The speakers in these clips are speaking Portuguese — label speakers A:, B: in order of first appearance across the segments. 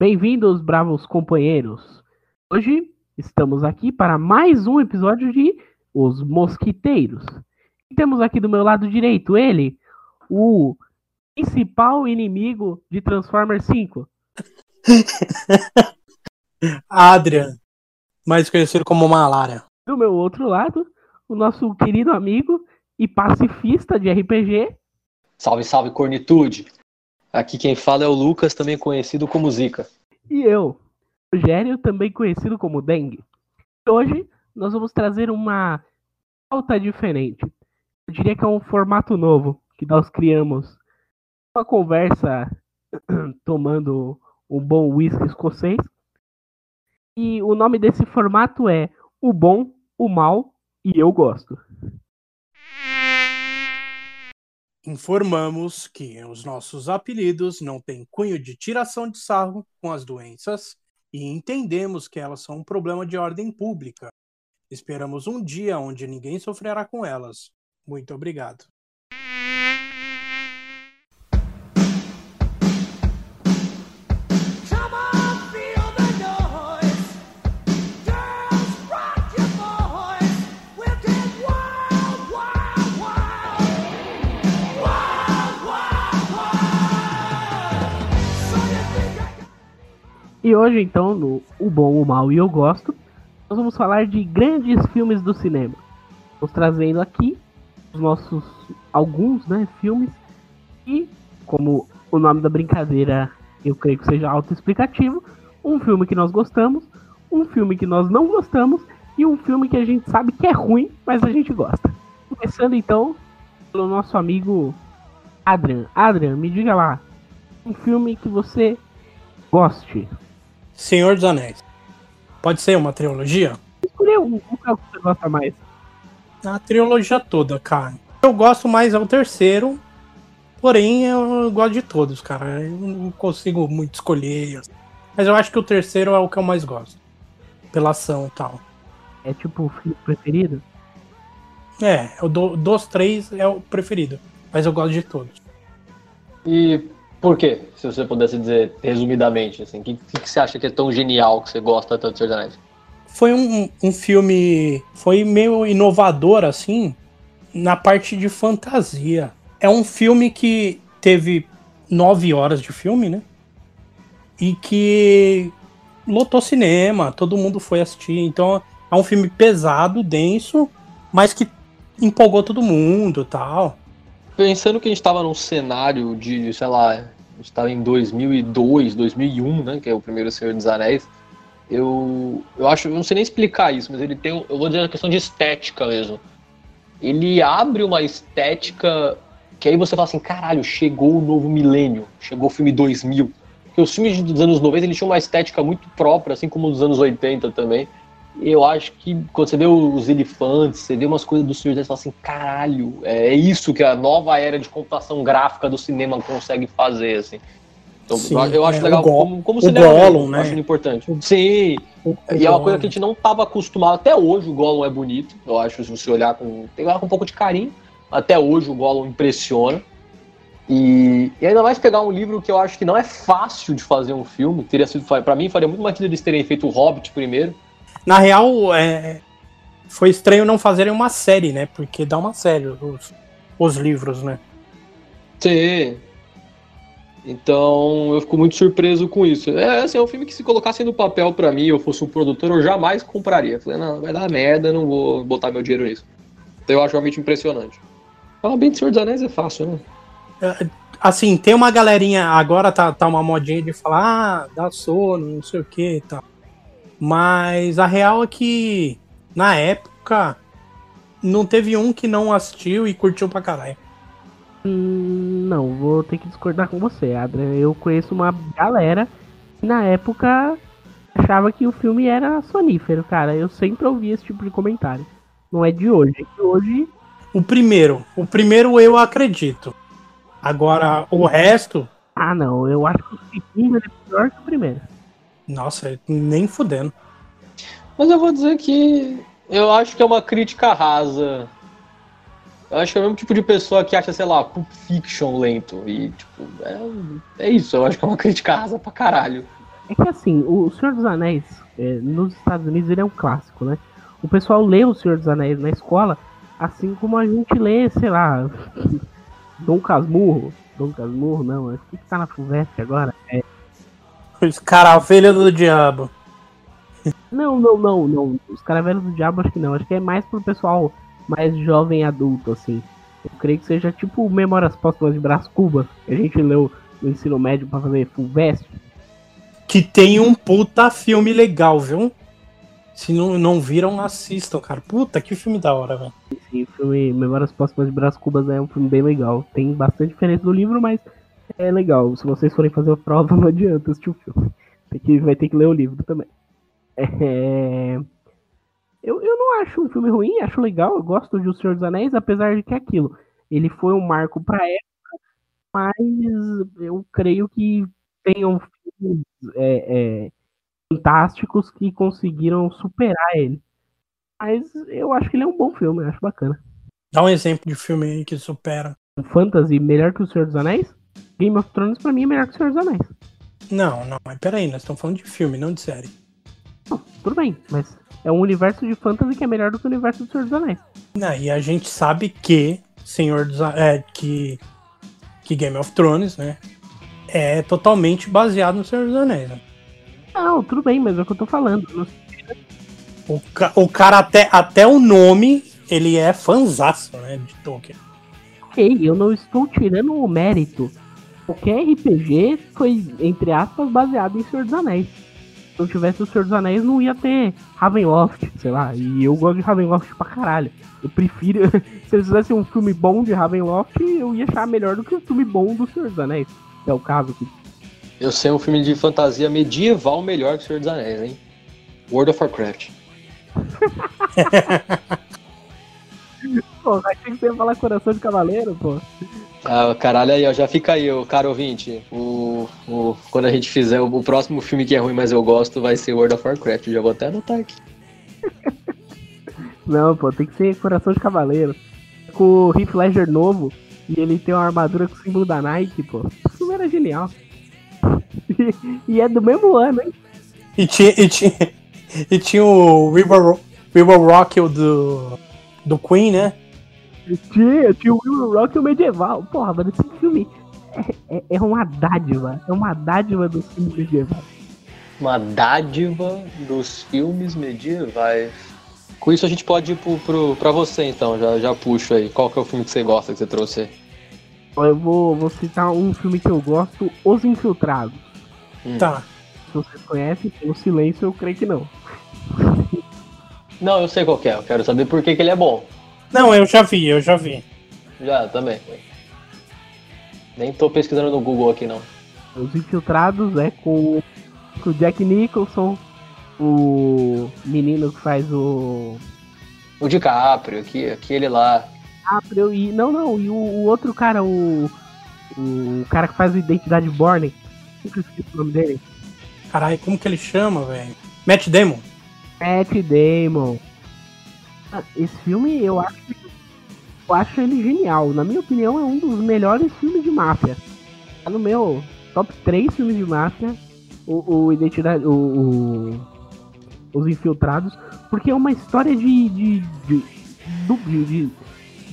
A: Bem-vindos, bravos companheiros. Hoje estamos aqui para mais um episódio de Os Mosquiteiros. E temos aqui do meu lado direito ele, o principal inimigo de Transformers 5.
B: Adrian, mais conhecido como Malara.
A: Do meu outro lado, o nosso querido amigo e pacifista de RPG.
C: Salve, salve, cornitude. Aqui quem fala é o Lucas, também conhecido como Zika.
A: E eu, Rogério, também conhecido como Dengue. Hoje nós vamos trazer uma pauta diferente. Eu diria que é um formato novo que nós criamos. Uma conversa tomando um bom whisky escocês. E o nome desse formato é O Bom, o Mal e Eu Gosto.
B: Informamos que os nossos apelidos não têm cunho de tiração de sarro com as doenças e entendemos que elas são um problema de ordem pública. Esperamos um dia onde ninguém sofrerá com elas. Muito obrigado.
A: E hoje, então, no O Bom, o Mal e Eu Gosto, nós vamos falar de grandes filmes do cinema. Estamos trazendo aqui os nossos alguns, né, filmes e, como o nome da brincadeira eu creio que seja autoexplicativo, um filme que nós gostamos, um filme que nós não gostamos e um filme que a gente sabe que é ruim, mas a gente gosta. Começando então pelo nosso amigo Adrian. Adrian, me diga lá, um filme que você goste.
B: Senhor dos Anéis. Pode ser uma trilogia?
A: Escolheu um, qual que você gosta mais?
B: A trilogia toda, cara. Eu gosto mais é o terceiro, porém eu gosto de todos, cara. Eu não consigo muito escolher. Mas eu acho que o terceiro é o que eu mais gosto. Pela ação e tal.
A: É tipo o filme preferido?
B: É, o do, dos três é o preferido. Mas eu gosto de todos.
C: E por quê? Se você pudesse dizer resumidamente, assim, o que, que, você acha que é tão genial que você gosta tanto de Senhor dos Anéis?
B: Foi um, um filme. Foi meio inovador, assim, na parte de fantasia. É um filme que teve nove horas de filme, né? E que lotou cinema, todo mundo foi assistir. Então é um filme pesado, denso, mas que empolgou todo mundo tal
C: pensando que a gente estava num cenário de, sei lá, a gente estava em 2002, 2001, né, que é o primeiro Senhor dos Anéis, eu, eu acho, eu não sei nem explicar isso, mas ele tem, eu vou dizer a questão de estética mesmo. Ele abre uma estética que aí você fala assim, caralho, chegou o novo milênio, chegou o filme 2000. Porque os filmes dos anos 90 ele tinham uma estética muito própria, assim como os anos 80 também eu acho que quando você vê os elefantes, você vê umas coisas do Senhor, você fala assim, caralho, é isso que a nova era de computação gráfica do cinema consegue fazer, assim. Então, Sim, eu acho é, legal como, como o cinema
B: Gollum, né?
C: acho importante. Sim, o, o e é uma coisa que a gente não estava acostumado. Até hoje o Gollum é bonito, eu acho, se você olhar com, tem com um pouco de carinho. Até hoje o Gollum impressiona. E, e, ainda mais pegar um livro que eu acho que não é fácil de fazer um filme. Teria sido, para mim, faria muito mais sentido eles terem feito o Hobbit primeiro
B: na real, é, foi estranho não fazerem uma série, né? Porque dá uma série os, os livros, né?
C: Sim. Então eu fico muito surpreso com isso. É assim, é um filme que se colocasse no papel para mim, eu fosse um produtor, eu jamais compraria. Falei, não, vai dar merda, não vou botar meu dinheiro nisso. Então eu acho realmente impressionante. Falar bem de Senhor dos Anéis é fácil, né?
B: É, assim, tem uma galerinha, agora tá, tá uma modinha de falar, ah, dá sono, não sei o que e tal. Mas a real é que, na época, não teve um que não assistiu e curtiu pra caralho.
A: Hum, não, vou ter que discordar com você, Adrian. Eu conheço uma galera que na época achava que o filme era sonífero, cara. Eu sempre ouvi esse tipo de comentário. Não é de hoje, é de hoje.
B: O primeiro. O primeiro eu acredito. Agora, o resto.
A: Ah, não. Eu acho que o segundo é pior que o primeiro.
B: Nossa, nem fudendo.
C: Mas eu vou dizer que eu acho que é uma crítica rasa. Eu acho que é o mesmo tipo de pessoa que acha, sei lá, Pulp Fiction lento. E, tipo, é, é isso. Eu acho que é uma crítica rasa pra caralho.
A: É que assim, o Senhor dos Anéis, é, nos Estados Unidos, ele é um clássico, né? O pessoal lê o Senhor dos Anéis na escola, assim como a gente lê, sei lá, Dom Casmurro. Dom Casmurro, não, acho que tá na FUVEST agora. É.
B: Os Caravelha do Diabo.
A: Não, não, não, não. Os Caravelhos do Diabo acho que não. Acho que é mais pro pessoal mais jovem adulto, assim. Eu creio que seja tipo Memórias Póstumas de Brás Cubas, que a gente leu no ensino médio pra fazer FUVEST.
B: Que tem um puta filme legal, viu? Se não, não viram, assistam, cara. Puta, que filme da hora, velho.
A: Sim, o filme Memórias Póstumas de Brás Cubas é um filme bem legal. Tem bastante diferença do livro, mas é legal. Se vocês forem fazer a prova, não adianta assistir o filme. Tem que, vai ter que ler o livro também. É... Eu, eu não acho um filme ruim, acho legal. Eu gosto de O Senhor dos Anéis, apesar de que é aquilo. Ele foi um marco pra época, mas eu creio que tenham filmes é, é, fantásticos que conseguiram superar ele. Mas eu acho que ele é um bom filme, eu acho bacana.
B: Dá um exemplo de filme aí que supera.
A: Um fantasy melhor que o Senhor dos Anéis? Game of Thrones pra mim é melhor que o Senhor dos Anéis.
B: Não, não, mas peraí, nós estamos falando de filme, não de série.
A: Não, tudo bem, mas é um universo de fantasy que é melhor do que o universo do Senhor dos Anéis.
B: Não, e a gente sabe que Senhor dos é, que, que Game of Thrones, né? É totalmente baseado no Senhor dos Anéis. Né?
A: Não, tudo bem, mas é o que eu tô falando.
B: O, ca o cara, até, até o nome, ele é fanzaço, né? De Tolkien.
A: Ok, eu não estou tirando o mérito. Qualquer RPG foi, entre aspas, baseado em Senhor dos Anéis. Se não tivesse o Senhor dos Anéis, não ia ter Ravenloft, sei lá. E eu gosto de Ravenloft pra caralho. Eu prefiro. se eles fizessem um filme bom de Ravenloft, eu ia achar melhor do que um filme bom do Senhor dos Anéis. É o caso aqui.
C: Eu sei um filme de fantasia medieval melhor que o Senhor dos Anéis, hein? World of Warcraft.
A: pô, achei que você ia falar Coração de Cavaleiro, pô.
C: Ah, caralho, aí, ó, já fica aí, o cara ouvinte. O, o, quando a gente fizer o, o, próximo filme que é ruim, mas eu gosto, vai ser World of Warcraft. Eu já vou até anotar aqui.
A: Não, pô, tem que ser Coração de Cavaleiro. Com o Heath Ledger novo, e ele tem uma armadura com o símbolo da Nike, pô. Isso era genial. E, e, é do mesmo ano, hein?
B: E tinha, e tinha, e tinha o River, River Rock do, do Queen, né?
A: Tinha, tinha o Will Rock e o Medieval. Porra, mano, esse filme é, é, é, uma dádiva. É uma dádiva dos filmes medievais.
C: Uma dádiva dos filmes medievais. Com isso a gente pode ir pro, pro, pra você então, já, já puxo aí. Qual que é o filme que você gosta que você trouxe aí?
A: Eu vou, vou citar um filme que eu gosto, Os Infiltrados.
B: Hum. Tá.
A: Se você conhece, pelo silêncio eu creio que não.
C: Não, eu sei qual é, eu quero saber por que, que ele é bom.
B: Não, eu já vi, eu já vi.
C: Já, também. Nem tô pesquisando no Google aqui, não.
A: Os Infiltrados é com, com o Jack Nicholson, o menino que faz o.
C: O DiCaprio, aqui, aquele lá.
A: DiCaprio e. Não, não, e o, o outro cara, o. O cara que faz o Identidade Born. Nunca esqueci o nome dele.
B: Caralho, como que ele chama, velho? Matt Damon.
A: Matt Damon. Ah, esse filme eu acho, eu acho ele genial. Na minha opinião, é um dos melhores filmes de máfia. Tá no meu top 3 filmes de máfia. O, o Identidade. O, o, Os Infiltrados. Porque é uma história de, de, de, de, de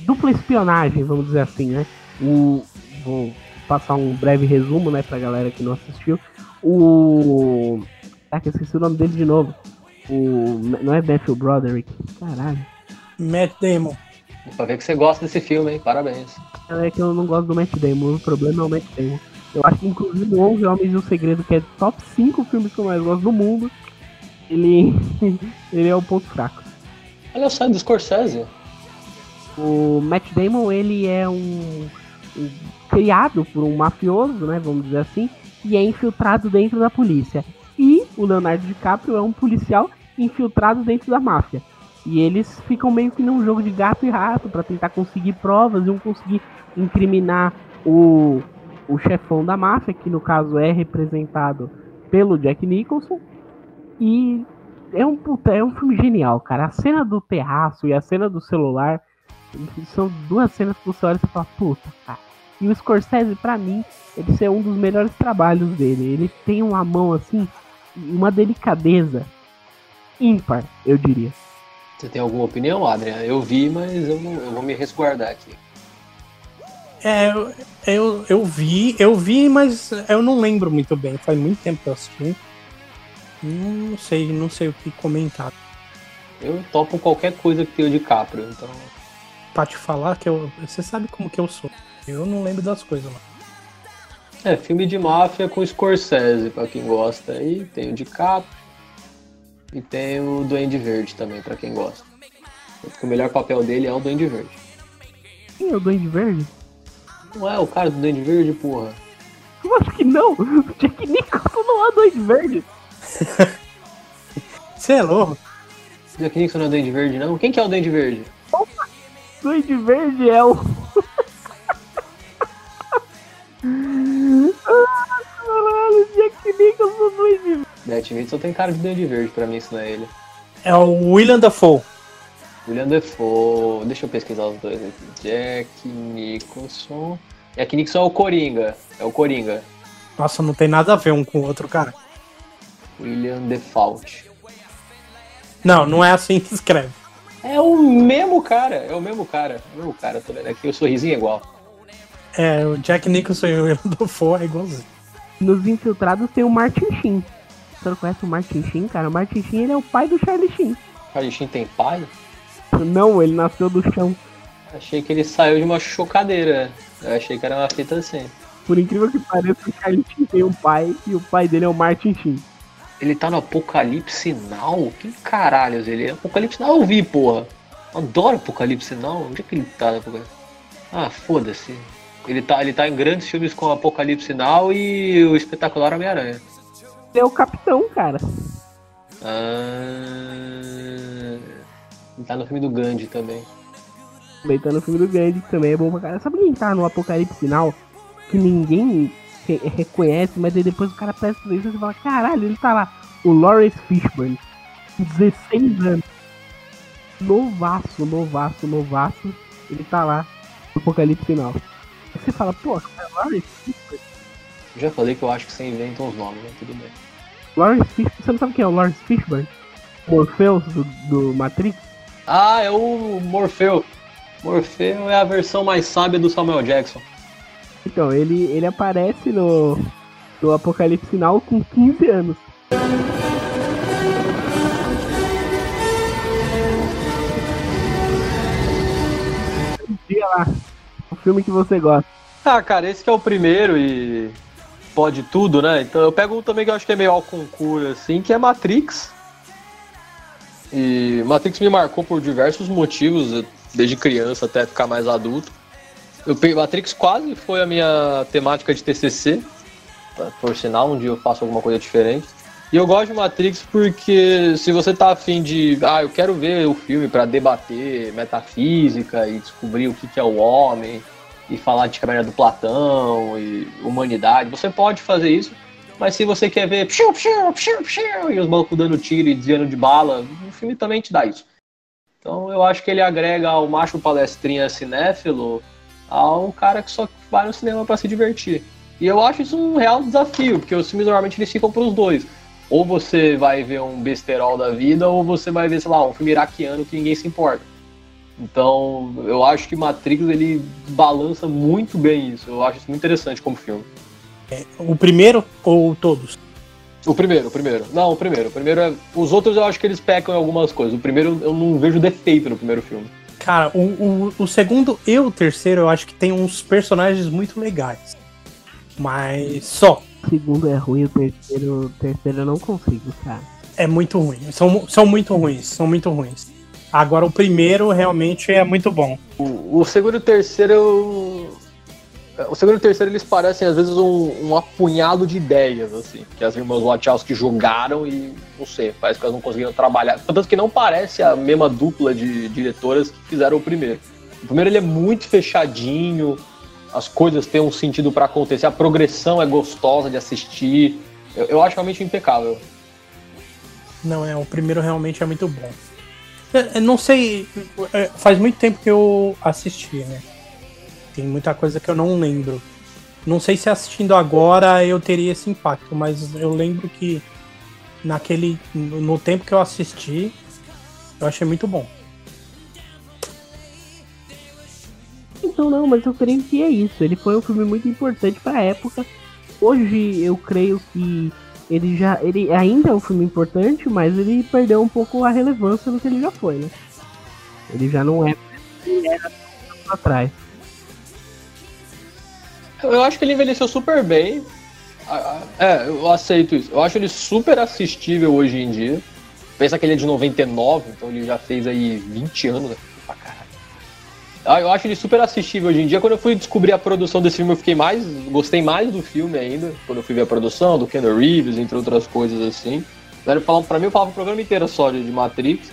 A: dupla espionagem, vamos dizer assim, né? O, vou passar um breve resumo, né, pra galera que não assistiu. O. Ah, que esqueci o nome dele de novo. O. Não é Matthew Broderick. Caralho.
B: Matt Damon.
C: Pra ver que você gosta desse filme, hein? Parabéns.
A: É que eu não gosto do Matt Damon. O problema é o Matt Damon. Eu acho que, inclusive, o 11 Homens e o Segredo, que é top 5 filmes que eu mais gosto do mundo, ele, ele é o ponto fraco.
C: Olha só, é do Scorsese.
A: O Matt Damon, ele é um, um criado por um mafioso, né? Vamos dizer assim, e é infiltrado dentro da polícia. O Leonardo DiCaprio é um policial infiltrado dentro da máfia. E eles ficam meio que num jogo de gato e rato para tentar conseguir provas e um conseguir incriminar o, o chefão da máfia, que no caso é representado pelo Jack Nicholson. E é um, é um filme genial, cara. A cena do terraço e a cena do celular são duas cenas que você olha e fala, puta, cara. E o Scorsese, para mim, ele é um dos melhores trabalhos dele. Ele tem uma mão assim uma delicadeza ímpar, eu diria.
C: Você tem alguma opinião, Adrian? Eu vi, mas eu, não, eu vou me resguardar aqui.
B: É, eu, eu, eu vi, eu vi, mas eu não lembro muito bem. Faz muito tempo que eu assisti. Não sei, não sei o que comentar.
C: Eu topo qualquer coisa que tenha o DiCaprio, então.
B: Pra te falar que eu. Você sabe como que eu sou. Eu não lembro das coisas lá.
C: É, filme de máfia com Scorsese, pra quem gosta. E tem o DiCaprio. E tem o Duende Verde também, pra quem gosta. Porque o melhor papel dele é o Duende Verde.
A: Quem é o Duende Verde?
C: Não é o cara do Duende Verde, porra.
A: Eu acho que não. O Jack Nicholson não é o Duende Verde.
B: Você é louco?
C: Jack Nixon não é o Duende Verde, não? Quem que é o Duende Verde?
A: O Duende Verde é o. ah, caralho, Jack Nicholson Duende Verde.
C: Matt Davidson tem cara de Duende Verde pra mim ensinar ele.
B: É o William Dafoe.
C: William Defoe. Deixa eu pesquisar os dois aqui. Jack Nicholson. Jack Nicholson é o Coringa. É o Coringa.
B: Nossa, não tem nada a ver um com o outro, cara.
C: William Default.
B: Não, não é assim que escreve.
C: É o mesmo cara. É o mesmo cara. É o mesmo cara. Tô vendo aqui. O sorrisinho é igual.
B: É, o Jack Nicholson e o Dafoe é igualzinho.
A: Nos infiltrados tem o Martin Sheen. Você não conhece o Martin Sheen, cara? O Martin Sheen ele é o pai do Charlie Sheen.
C: Charlie Sheen tem pai?
A: Não, ele nasceu do chão.
C: Achei que ele saiu de uma chocadeira. Eu achei que era uma fita assim.
A: Por incrível que pareça, o Charlie Sheen tem um pai e o pai dele é o Martin Sheen.
C: Ele tá no Apocalipse Now? Que caralhos ele é? Apocalipse Now eu vi, porra. Adoro Apocalipse Now. Onde é que ele tá no Apocalipse? Ah, foda-se. Ele tá, ele tá em grandes filmes com Apocalipse Now e o espetacular Homem-Aranha.
A: Ele é o capitão, cara.
C: Ah, ele tá no filme do Gandhi também.
A: Também tá no filme do Gandhi, que também é bom pra caralho. Sabe quem tá no Apocalipse Final? Que ninguém re- reconhece, mas aí depois o cara presta atenção e fala, caralho, ele tá lá. O Lawrence Fishburne, com 16 anos. Novaço, novaço, novaço. Ele tá lá no Apocalipse Final. Você fala, pô, é Lawrence Fishburne.
C: Já falei que eu acho que você inventa uns nomes, mas tudo bem.
A: Lawrence Fishburne, você não sabe quem é o Lawrence Fishburne? Morpheus do, do Matrix?
C: Ah, é o Morfeu. Morfeu é a versão mais sábia do Samuel Jackson.
A: Então, ele, ele aparece no, no Apocalipse Final com 15 anos. Diga lá, o filme que você gosta.
C: Ah, cara, esse que é o primeiro e pode tudo, né? Então eu pego um também que eu acho que é meio ao concurso, assim, que é Matrix. E Matrix me marcou por diversos motivos, desde criança até ficar mais adulto. Eu Matrix quase foi a minha temática de TCC, por sinal, um dia eu faço alguma coisa diferente. E eu gosto de Matrix porque se você tá afim de, ah, eu quero ver o filme para debater metafísica e descobrir o que, que é o homem, e falar de caverna do Platão e humanidade, você pode fazer isso. Mas se você quer ver psiu, psiu, psiu, psiu, e os malucos dando tiro e desviando de bala, o filme também te dá isso. Então eu acho que ele agrega ao macho palestrinha cinéfilo a um cara que só vai no cinema para se divertir. E eu acho isso um real desafio, porque os filmes normalmente eles ficam pros dois. Ou você vai ver um besterol da vida, ou você vai ver, sei lá, um filme iraquiano que ninguém se importa. Então, eu acho que Matrix ele balança muito bem isso. Eu acho isso muito interessante como filme.
B: O primeiro ou todos?
C: O primeiro, o primeiro. Não, o primeiro. O primeiro é... Os outros eu acho que eles pecam em algumas coisas. O primeiro eu não vejo defeito no primeiro filme.
B: Cara, o, o, o segundo e o terceiro eu acho que tem uns personagens muito legais. Mas só.
A: O segundo é ruim, o terceiro, o terceiro eu não consigo, cara.
B: É muito ruim. São, são muito ruins. São muito ruins. Agora o primeiro realmente é muito bom.
C: O, o segundo e o terceiro eu... O segundo e o terceiro eles parecem às vezes um, um apunhado de ideias, assim, que as irmãs Wachowski jogaram e não sei, parece que elas não conseguiram trabalhar. Tanto que não parece a mesma dupla de diretoras que fizeram o primeiro. O primeiro ele é muito fechadinho, as coisas têm um sentido para acontecer, a progressão é gostosa de assistir. Eu, eu acho realmente impecável.
B: Não, é, o primeiro realmente é muito bom. Eu, eu não sei, é, faz muito tempo que eu assisti, né? Tem muita coisa que eu não lembro. Não sei se assistindo agora eu teria esse impacto, mas eu lembro que naquele. No tempo que eu assisti, eu achei muito bom.
A: Então não, mas eu creio que é isso. Ele foi um filme muito importante pra época. Hoje eu creio que ele já. Ele ainda é um filme importante, mas ele perdeu um pouco a relevância do que ele já foi, né? Ele já não é ele era atrás.
C: Eu acho que ele envelheceu super bem. É, eu aceito isso. Eu acho ele super assistível hoje em dia. Pensa que ele é de 99, então ele já fez aí 20 anos. Né? Ah, eu acho ele super assistível hoje em dia. Quando eu fui descobrir a produção desse filme, eu fiquei mais. Gostei mais do filme ainda. Quando eu fui ver a produção, do Ken Reeves, entre outras coisas assim. Falando, pra mim, eu falava o programa inteiro só de Matrix.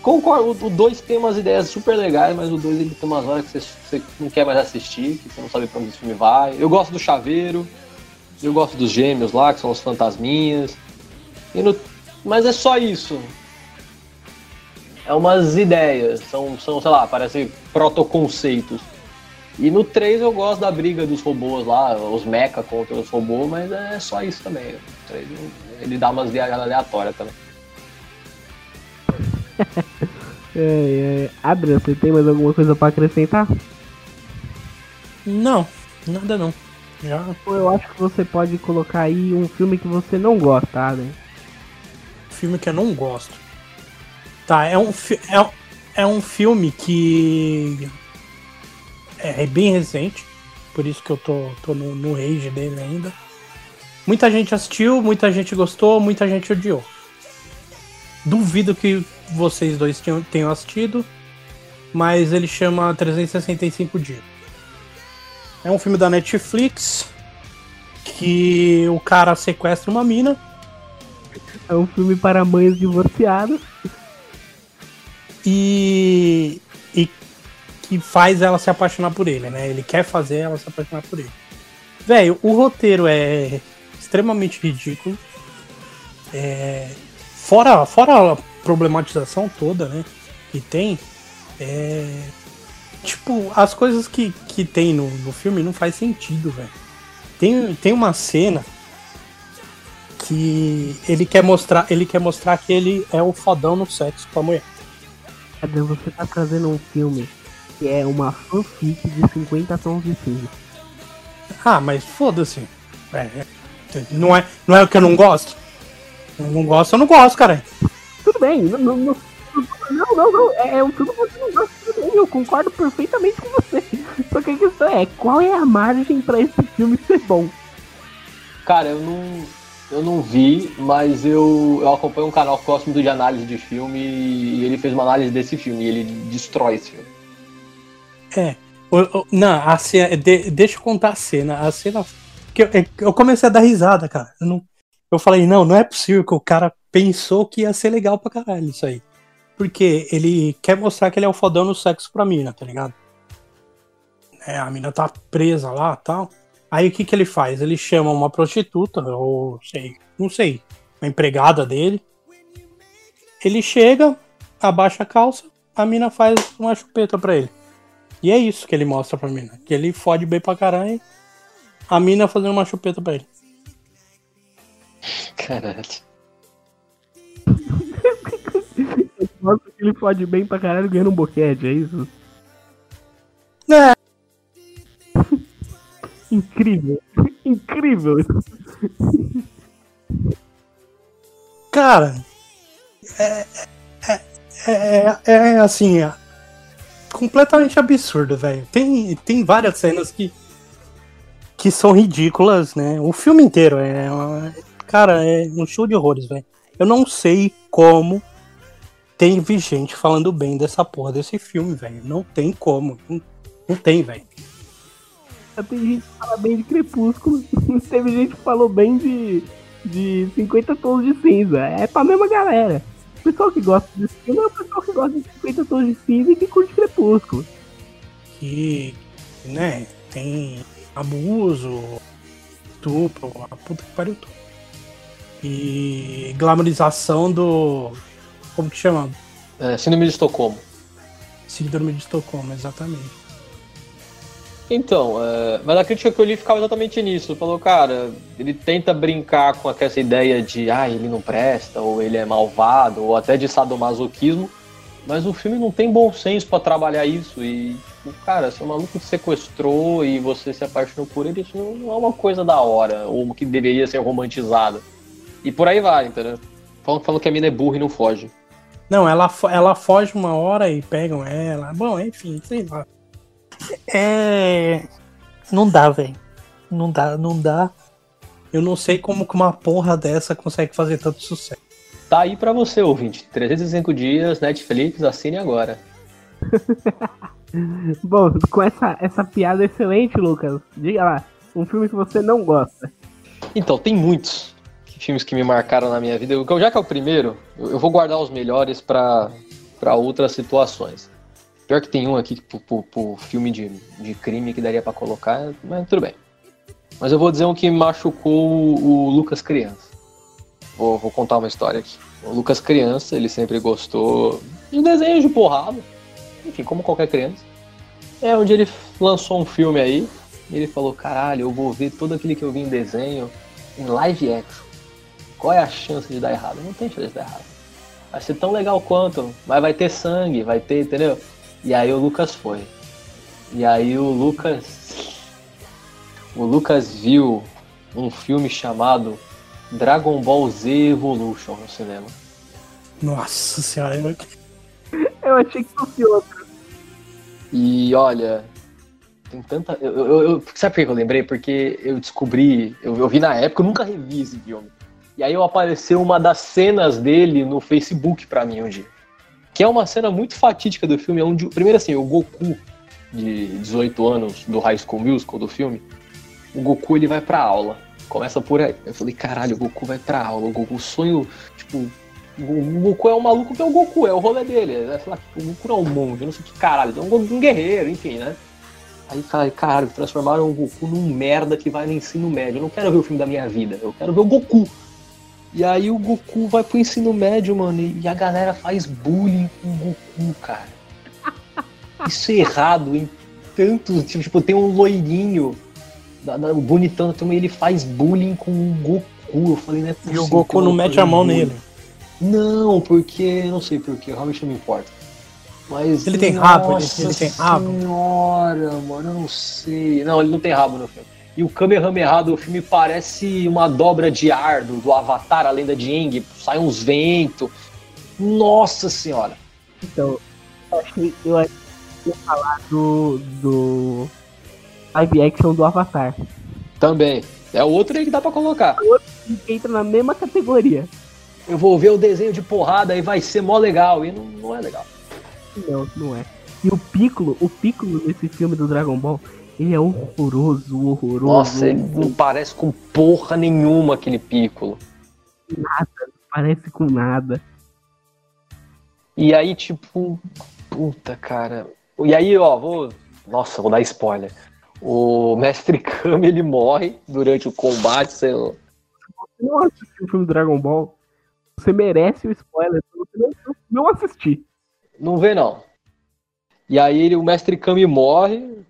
C: Concordo, o 2 tem umas ideias super legais, mas o 2 ele tem umas horas que você, você, não quer mais assistir, que você não sabe pra onde esse filme vai. Eu gosto do Chaveiro, eu gosto dos gêmeos lá, que são os fantasminhas. No... Mas é só isso. É umas ideias, são, são sei lá, parece protoconceitos. E no 3 eu gosto da briga dos robôs lá, os mecha contra os robôs, mas é só isso também. O 3 ele dá umas viajadas aleatórias também.
A: é, é. Adrian, você tem mais alguma coisa para acrescentar?
B: Não, nada não.
A: Já. Eu acho que você pode colocar aí um filme que você não gosta, Adrian.
B: Filme que eu não gosto. Tá, é um, é, é um filme que é, é bem recente, por isso que eu tô, tô no, no rage dele ainda. Muita gente assistiu, muita gente gostou, muita gente odiou. Duvido que vocês dois tenham, tenham assistido, mas ele chama 365 Dias. É um filme da Netflix que o cara sequestra uma mina.
A: É um filme para mães divorciadas.
B: E, e que faz ela se apaixonar por ele, né? Ele quer fazer ela se apaixonar por ele. Velho, o roteiro é extremamente ridículo. É, Fora, fora a problematização toda, né? Que tem. É. Tipo, as coisas que, que tem no, no filme não faz sentido, velho. Tem, tem uma cena que ele quer mostrar ele quer mostrar que ele é o fodão no sexo com a mulher.
A: Cadê você tá trazendo um filme que é uma fanfic de 50 tons de cinza.
B: Ah, mas foda-se. É, não, é, não é o que eu não gosto? Eu não gosto, eu não gosto, cara.
A: Tudo bem, não, não, não, não, não, é, é um filme que você não gosta, tudo bem, eu concordo perfeitamente com você. Só que a questão é, qual é a margem pra esse filme ser bom?
C: Cara, eu não, eu não vi, mas eu, eu acompanho um canal próximo de análise de filme e ele fez uma análise desse filme e ele destrói esse filme.
B: É. não, a cena, de, deixa eu contar a cena. A cena. Que eu, eu comecei a dar risada, cara. Eu não, eu falei, não, não é possível que o cara pensou que ia ser legal pra caralho isso aí. Porque ele quer mostrar que ele é o fodão no sexo pra mina, tá ligado? É, a mina tá presa lá tal. Aí o que que ele faz? Ele chama uma prostituta, ou sei, não sei, uma empregada dele. Ele chega, abaixa a calça, a mina faz uma chupeta pra ele. E é isso que ele mostra pra mina. Que ele fode bem pra caralho. A mina fazendo uma chupeta pra ele.
C: Caralho.
A: Nossa, ele pode bem pra caralho ganhando um boquete, é isso?
B: É.
A: Incrível. Incrível.
B: Cara, é, é, é, é assim, é completamente absurdo, velho. Tem, tem várias cenas que, que são ridículas, né? O filme inteiro é, Cara, é um show de horrores, velho. Eu não sei como teve gente falando bem dessa porra desse filme, velho. Não tem como. Não, não tem, velho.
A: Tem gente que fala bem de Crepúsculo. Teve gente que falou bem de, de 50 tons de cinza. É pra mesma galera. O pessoal que gosta desse filme é o pessoal que gosta de 50 tons de cinza e que curte Crepúsculo.
B: Que, né, tem abuso, estupro, a puta que pariu tudo e glamorização do. Como que chama?
C: É, síndrome de Estocolmo.
B: Síndrome de Estocolmo, exatamente.
C: Então, é, mas a crítica que eu li ficava exatamente nisso. Falou, cara, ele tenta brincar com essa ideia de, ah, ele não presta, ou ele é malvado, ou até de sadomasoquismo, mas o filme não tem bom senso para trabalhar isso. E, tipo, cara, se o maluco te sequestrou e você se apaixonou por ele, isso não é uma coisa da hora, ou que deveria ser romantizada. E por aí vai, entendeu? Falam, falam que a mina é burra e não foge.
B: Não, ela, ela foge uma hora e pegam ela. Bom, enfim, sei lá. É. Não dá, velho. Não dá, não dá. Eu não sei como que uma porra dessa consegue fazer tanto sucesso.
C: Tá aí pra você, ouvinte. 305 dias, Netflix, assine agora.
A: Bom, com essa, essa piada excelente, Lucas, diga lá, um filme que você não gosta.
C: Então, tem muitos filmes que me marcaram na minha vida. Já que é o primeiro, eu vou guardar os melhores para outras situações. Pior que tem um aqui pro, pro, pro filme de, de crime que daria para colocar, mas tudo bem. Mas eu vou dizer um que machucou o, o Lucas criança. Vou, vou, contar uma história aqui. O Lucas criança, ele sempre gostou de desenhos de porrada. Enfim, como qualquer criança. É onde ele lançou um filme aí. E ele falou, caralho, eu vou ver todo aquele que eu vi em desenho em live action. Qual é a chance de dar errado? Não tem chance de dar errado. Vai ser tão legal quanto, mas vai ter sangue, vai ter, entendeu? E aí o Lucas foi. E aí o Lucas. O Lucas viu um filme chamado Dragon Ball Z Evolution no cinema.
B: Nossa senhora, eu,
A: eu achei que fosse outro.
C: E olha, tem tanta. Eu, eu, eu, sabe por que eu lembrei? Porque eu descobri, eu, eu vi na época, eu nunca revi esse filme. E aí eu apareceu uma das cenas dele no Facebook pra mim um dia que é uma cena muito fatídica do filme, onde, primeiro assim, o Goku, de 18 anos, do High School Musical, do filme, o Goku, ele vai pra aula, começa por aí. Eu falei, caralho, o Goku vai pra aula, o Goku, sonho, tipo, o Goku é um maluco que é o Goku, é o rolê dele, é, sei lá, o Goku não é um monge, não sei o que caralho, é um, um guerreiro, enfim, né? Aí, caralho, transformaram o Goku num merda que vai no ensino médio. Eu não quero ver o filme da minha vida, eu quero ver o Goku. E aí o Goku vai pro ensino médio, mano, e a galera faz bullying com o Goku, cara. Isso é errado em tantos. Tipo, tem um loirinho, o bonitão também, ele faz bullying com o Goku. Eu falei, né?
B: E o Goku não mete a mão bullying. nele.
C: Não, porque. Não sei porquê, realmente não me importa. Mas.
B: Ele tem rabo, ele, ele tem rabo.
C: Senhora, mano, eu não sei. Não, ele não tem rabo no filme. E o Kamehameha do filme parece uma dobra de ar do, do Avatar, a lenda de Aang. Sai uns ventos. Nossa senhora.
A: Então, eu achei, eu ia falar do, do live action do Avatar.
C: Também. É outro aí que dá pra colocar. É outro
A: que entra na mesma categoria.
C: Eu vou ver o desenho de porrada e vai ser mó legal. E não, não é legal.
A: Não, não é. E o Piccolo, o Piccolo nesse filme do Dragon Ball, ele é horroroso, horroroso.
C: Nossa, ele não parece com porra nenhuma aquele Piccolo.
A: Nada, não parece com nada.
C: E aí, tipo, puta, cara. E aí, ó, vou. Nossa, vou dar spoiler. O Mestre Kami ele morre durante o combate, sei lá.
A: Você não assistiu o filme Dragon Ball? Você merece o spoiler, você não, não assistir.
C: Não vê, não. E aí ele, o Mestre Kami morre,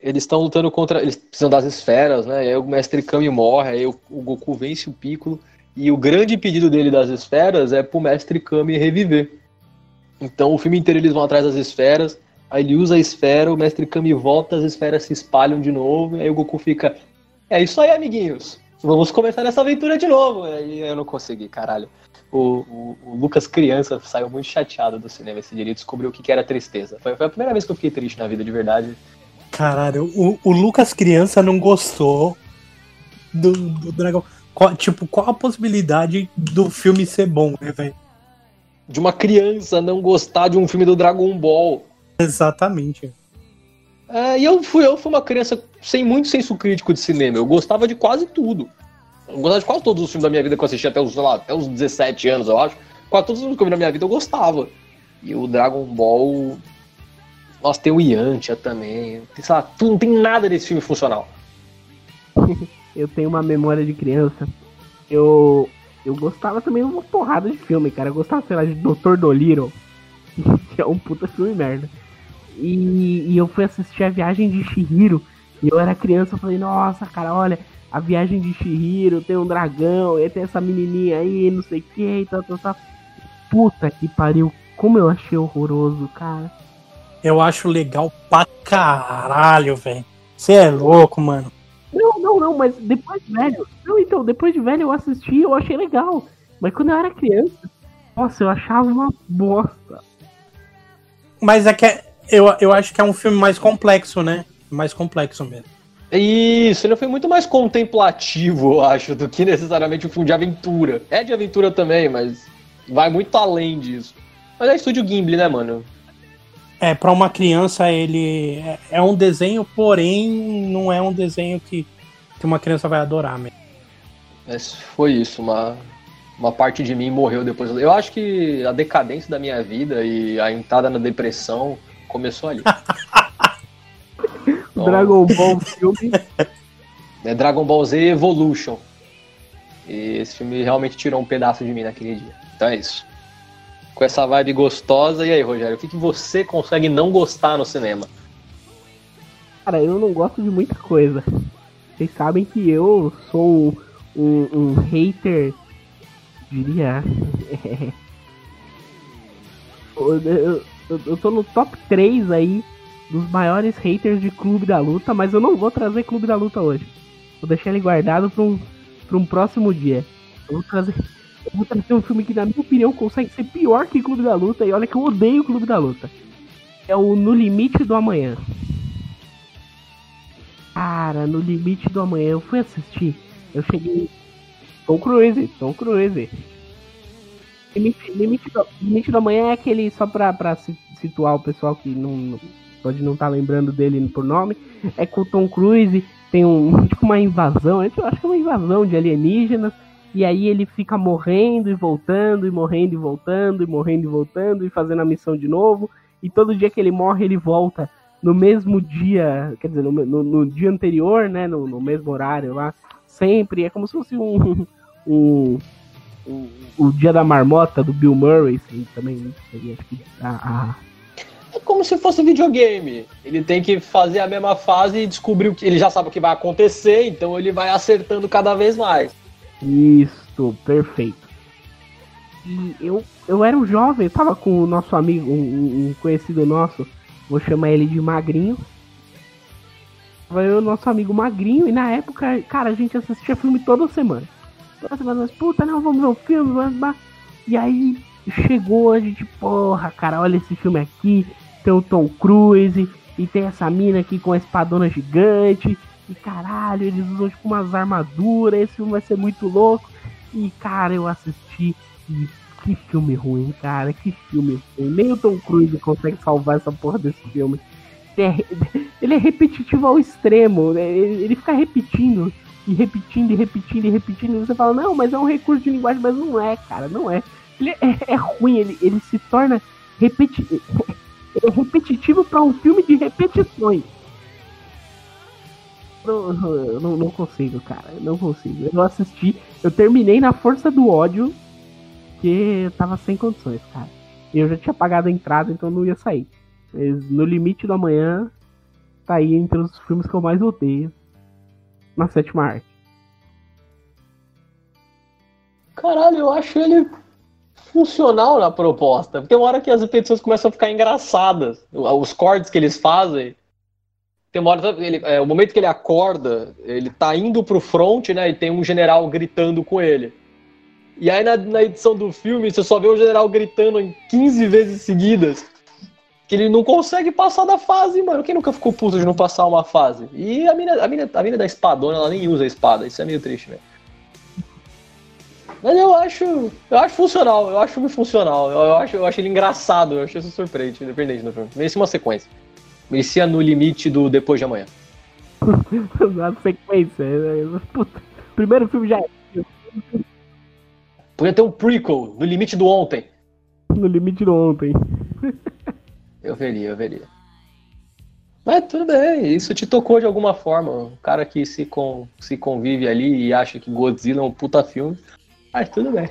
C: eles estão lutando contra. Eles precisam das esferas, né? E aí o Mestre Kami morre, aí o, o, Goku vence o Piccolo. E o grande pedido dele das esferas é pro Mestre Kami reviver. Então o filme inteiro eles vão atrás das esferas. Aí ele usa a esfera, o Mestre Kami volta, as esferas se espalham de novo. E aí o Goku fica. É isso aí, amiguinhos. Vamos começar essa aventura de novo. Aí eu não consegui, caralho. O, o, o, Lucas criança saiu muito chateado do cinema esse dia. Ele descobriu o que, que era tristeza. Foi, foi, a primeira vez que eu fiquei triste na vida, de verdade.
B: Caralho, o, o Lucas criança não gostou do, do Dragão. Qual, tipo, qual a possibilidade do filme ser bom, né, velho?
C: De uma criança não gostar de um filme do Dragon Ball.
B: Exatamente.
C: É, e eu fui, eu fui uma criança sem muito senso crítico de cinema. Eu gostava de quase tudo. Eu gostava de quase todos os filmes da minha vida que eu assisti até os, sei lá, até os 17 anos, eu acho. Quase todos os filmes que eu vi na minha vida eu gostava. E o Dragon Ball nossa, tem o Yantia também. Tem, sei lá, não tem nada desse filme funcional.
A: eu tenho uma memória de criança. Eu eu gostava também de uma porrada de filme, cara. Eu gostava, sei lá, de Dr. Dolittle. que é um puta filme merda. E, e, eu fui assistir a viagem de Shihiro. E eu era criança, eu falei, nossa, cara, olha, a viagem de Shihiro, tem um dragão, e tem essa menininha aí, não sei o que, e tal, tal, tal. Puta que pariu, como eu achei horroroso, cara.
B: Eu acho legal pra caralho, velho. Você é louco, mano.
A: Não, não, não, mas depois de velho. Não, então, depois de velho eu assisti eu achei legal. Mas quando eu era criança, nossa, eu achava uma bosta.
B: Mas é que é, eu, eu acho que é um filme mais complexo, né? Mais complexo mesmo.
C: Isso, ele foi muito mais contemplativo, eu acho, do que necessariamente um filme de aventura. É de aventura também, mas vai muito além disso. Mas é estúdio Gimli, né, mano?
B: É, para uma criança ele é, é, um desenho, porém não é um desenho que, que uma criança vai adorar mesmo.
C: Mas foi isso, uma, uma parte de mim morreu depois. Eu acho que a decadência da minha vida e a entrada na depressão começou ali.
A: Dragon Ball filme.
C: É Dragon Ball Z Evolution. E esse filme realmente tirou um pedaço de mim naquele dia. Então é isso. Com essa vibe gostosa. E aí, Rogério, o que, que você consegue não gostar no cinema?
A: Cara, eu não gosto de muita coisa. Vocês sabem que eu sou um, um hater, diria. eu, eu, eu tô no top 3 aí dos maiores haters de Clube da Luta, mas eu não vou trazer Clube da Luta hoje. Vou deixar ele guardado para um, pra um próximo dia. Eu vou trazer. Vou trazer um filme que, na minha opinião, consegue ser pior que Clube da Luta. E olha que eu odeio Clube da Luta. É o No Limite do Amanhã. Cara, No Limite do Amanhã. Eu fui assistir. Eu cheguei. Tom Cruise, Tom Cruise. Limite, limite, do, limite do Amanhã é aquele, só pra, pra situar o pessoal que não, pode não estar tá lembrando dele por nome, é com o Tom Cruise, tem um tipo uma invasão, eu acho que é uma invasão de alienígenas, e aí ele fica morrendo e voltando, e morrendo e voltando, e morrendo e voltando, e fazendo a missão de novo, e todo dia que ele morre ele volta no mesmo dia, quer dizer, no, no, no dia anterior, né, no, no, mesmo horário lá, sempre, é como se fosse um, um, um o dia da marmota do Bill Murray, assim, também seria acho que a, a
C: é como se fosse videogame. Ele tem que fazer a mesma fase e descobrir o que. Ele já sabe o que vai acontecer, então ele vai acertando cada vez mais.
A: Isso, perfeito. E eu, eu era um jovem, eu tava com o nosso amigo, um, um conhecido nosso, vou chamar ele de Magrinho. Tava eu, nosso amigo Magrinho, e na época, cara, a gente assistia filme toda semana. Toda semana, nós, puta, não, vamos ver o filme, vamos... E aí chegou a gente, porra, cara, olha esse filme aqui, tem o Tom Cruise, e tem essa mina aqui com a espadona gigante, e caralho, eles usam tipo umas armaduras, esse filme vai ser muito louco. E cara, eu assisti e que filme ruim, cara, que filme ruim. Nem o Tom Cruise consegue salvar essa porra desse filme. É ele é repetitivo ao extremo, né? ele fica repetindo e repetindo e repetindo e repetindo. E você fala, não, mas é um recurso de linguagem, mas não é, cara, não é. Ele é, é ruim, ele, ele se torna repeti é repetitivo para um filme de repetições. Não, não, não, consigo, cara. Não consigo. Eu assisti, eu terminei na força do ódio, que eu tava sem condições, cara. Eu já tinha pagado a entrada, então não ia sair. Mas no limite do amanhã, tá aí entre os filmes que eu mais odeio. Na sétima arte.
C: Caralho, eu acho ele funcional na proposta. Tem uma hora que as repetições começam a ficar engraçadas. Os cortes que eles fazem. Tem uma hora, ele, é, o momento que ele acorda, ele tá indo pro front, né? E tem um general gritando com ele. E aí na, na edição do filme, você só vê o general gritando em 15 vezes seguidas. Que ele não consegue passar da fase, mano. Quem nunca ficou puto de não passar uma fase? E a mina, a mina, a mina da espadona, ela nem usa a espada. Isso é meio triste, velho. Mas eu acho. Eu acho funcional, eu acho funcional. Eu, eu, acho, eu acho ele engraçado, eu acho isso surpreendente, independente do filme. Merecia uma sequência. Merecia no limite do Depois de Amanhã.
A: Na sequência. É, é, puta, primeiro filme já é.
C: Podia ter um prequel, no limite do ontem.
A: No limite do ontem.
C: eu veria, eu veria. Mas tudo bem, isso te tocou de alguma forma. O cara que se, com, se convive ali e acha que Godzilla é um puta filme, mas tudo bem.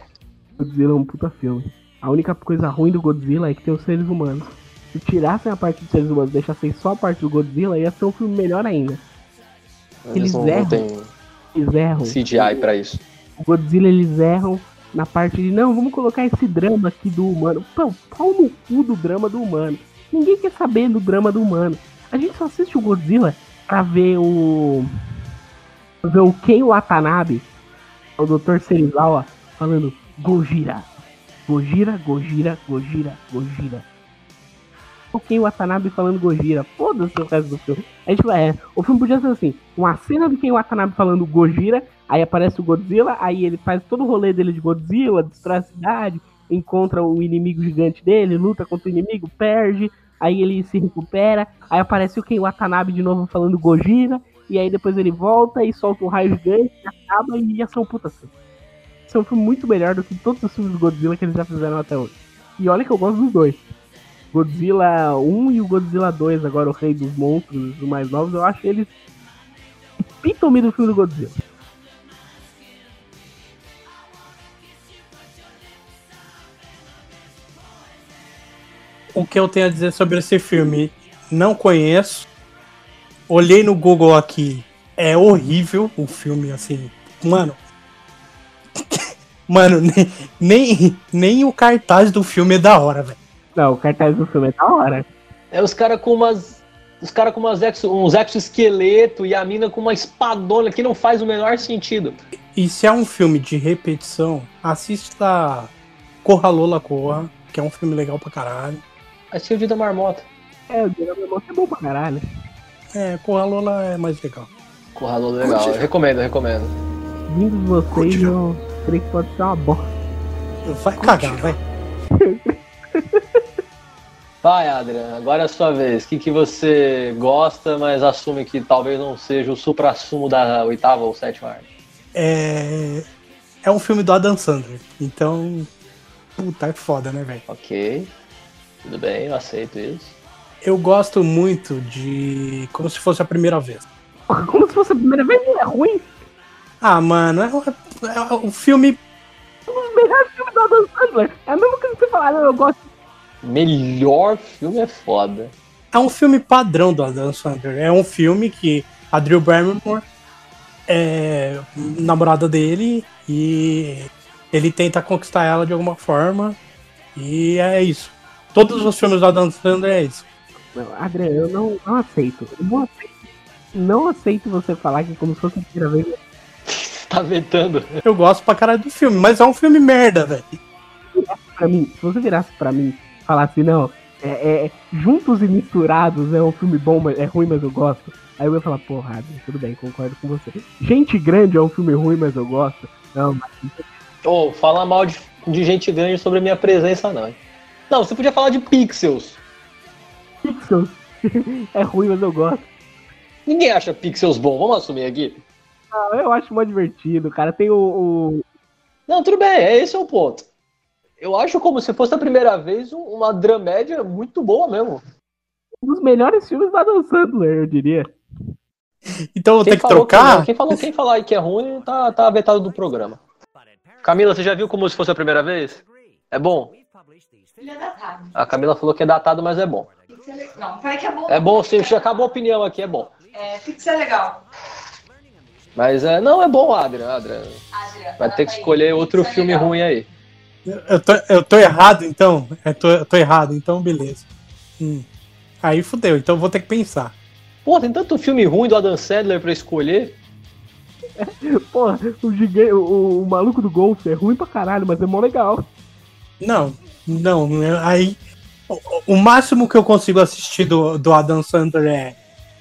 A: Godzilla é um puta filme. A única coisa ruim do Godzilla é que tem os seres humanos. Se tirassem a parte dos seres humanos e deixassem só a parte do Godzilla, ia ser um filme melhor ainda. Eles
C: não,
A: erram.
C: tem
A: Eles erram.
C: CGI pra isso.
A: O Godzilla eles erram na parte de não, vamos colocar esse drama aqui do humano. Pô, pau no cu do drama do humano. Ninguém quer saber do drama do humano. A gente só assiste o Godzilla pra ver o. pra ver o Ken Watanabe, o Dr. Serizawa, falando Gojira. Gojira, Gojira, Gojira, Gojira. O Ken Watanabe falando Gojira. Foda-se o resto do filme. A gente vai. É, o filme podia ser assim: uma cena do Ken Watanabe falando Gojira, aí aparece o Godzilla, aí ele faz todo o rolê dele de Godzilla, destrói a cidade, encontra o inimigo gigante dele, luta contra o inimigo, perde, aí ele se recupera, aí aparece o Ken Watanabe de novo falando Gojira, e aí depois ele volta e solta um raio gigante, acaba e ia ser um puta filme. Esse é um filme muito melhor do que todos os filmes do Godzilla que eles já fizeram até hoje. E olha que eu gosto dos dois. Godzilla 1 e o Godzilla 2, agora o Rei dos Monstros, os mais novos, eu acho eles epítome do filme do Godzilla.
B: O que eu tenho a dizer sobre esse filme? Não conheço. Olhei no Google aqui. É horrível o filme, assim. Mano. Mano, nem, nem, nem o cartaz do filme é da hora, velho.
A: Não, o cartaz do filme é da hora.
C: É os caras com umas. Os caras com umas exo, uns exoesqueleto e a mina com uma espadona que não faz o menor sentido.
B: E se é um filme de repetição, assista Corra Lola Corra, que é um filme legal pra caralho.
C: Achei o dia da marmota.
A: É, o Dia da Memória é bom pra caralho.
B: É, Corra Lola é mais legal.
C: Corralô legal. Eu recomendo, eu recomendo.
A: Vindo de vocês, eu creio que pode ser uma bosta.
B: Vai cagar, vai.
C: Vai, Adrian, agora é a sua vez. O que, que você gosta, mas assume que talvez não seja o supra-sumo da oitava ou sétima arte?
B: É. É um filme do Adam Sandler. Então. Puta, é foda, né, velho?
C: Ok. Tudo bem, eu aceito isso.
B: Eu gosto muito de. Como se fosse a primeira vez.
A: Como se fosse a primeira vez, não é ruim.
B: Ah, mano, é, um- é um filme.
A: Um dos melhores filmes do Adam Sandler. É a mesma coisa que você falar, não, eu gosto.
C: Melhor filme é foda.
B: É um filme padrão do Adam Sandler. É um filme que a Drew Barrymore é namorada dele e ele tenta conquistar ela de alguma forma. E é isso. Todos os filmes do Adam Sandler é isso.
A: Não, Adriano, eu não, não aceito. Eu não aceito. Não aceito você falar que como se fosse a primeira vez.
C: Tá vetando.
B: Eu gosto pra caralho do filme, mas é um filme merda, velho.
A: Pra mim, se você virasse pra mim e falasse, não, é, é- Juntos e Misturados é um filme bom, mas é ruim, mas eu gosto. Aí eu ia falar, porra, tudo bem, concordo com você. Gente Grande é um filme ruim, mas eu gosto. Não, mas
C: Ô, falar mal de, de gente grande sobre a minha presença, não. Não, você podia falar de Pixels.
A: Pixels é ruim, mas eu gosto.
C: Ninguém acha Pixels bom, vamos assumir aqui.
A: Ah, eu acho mó divertido, cara. Tem o, o-
C: Não, tudo bem, é esse é o ponto. Eu acho como se fosse a primeira vez um- uma dramédia muito boa mesmo.
A: um dos melhores filmes do Adam Sandler, eu diria.
B: Então ter que trocar?
C: não, quem, falou, quem falar aí que é ruim tá, tá vetado do programa. Camila, você já viu como se fosse a primeira vez? É bom?
D: Ele é datado.
C: A Camila falou que é datado, mas é bom.
D: É- Não, falei que é bom.
C: É bom, sim, já acabou a opinião aqui, é bom.
D: É, Pixel é legal.
C: Mas é, não, é bom, Adrian. Adrian.
D: Adria,
C: Vai ter que
D: aí.
C: escolher outro
D: Pixel é
C: filme
D: legal.
C: ruim aí.
B: Eu tô, eu tô errado, então? Eu tô, eu tô errado, então beleza. Hum. Aí fudeu, então vou ter que pensar.
C: Pô, tem tanto filme ruim do Adam Sandler pra escolher.
A: Porra, o, gigante, o, o maluco do golfe é ruim pra caralho, mas é mó legal.
B: Não, não, aí. O, o máximo que eu consigo assistir do, do Adam Sandler é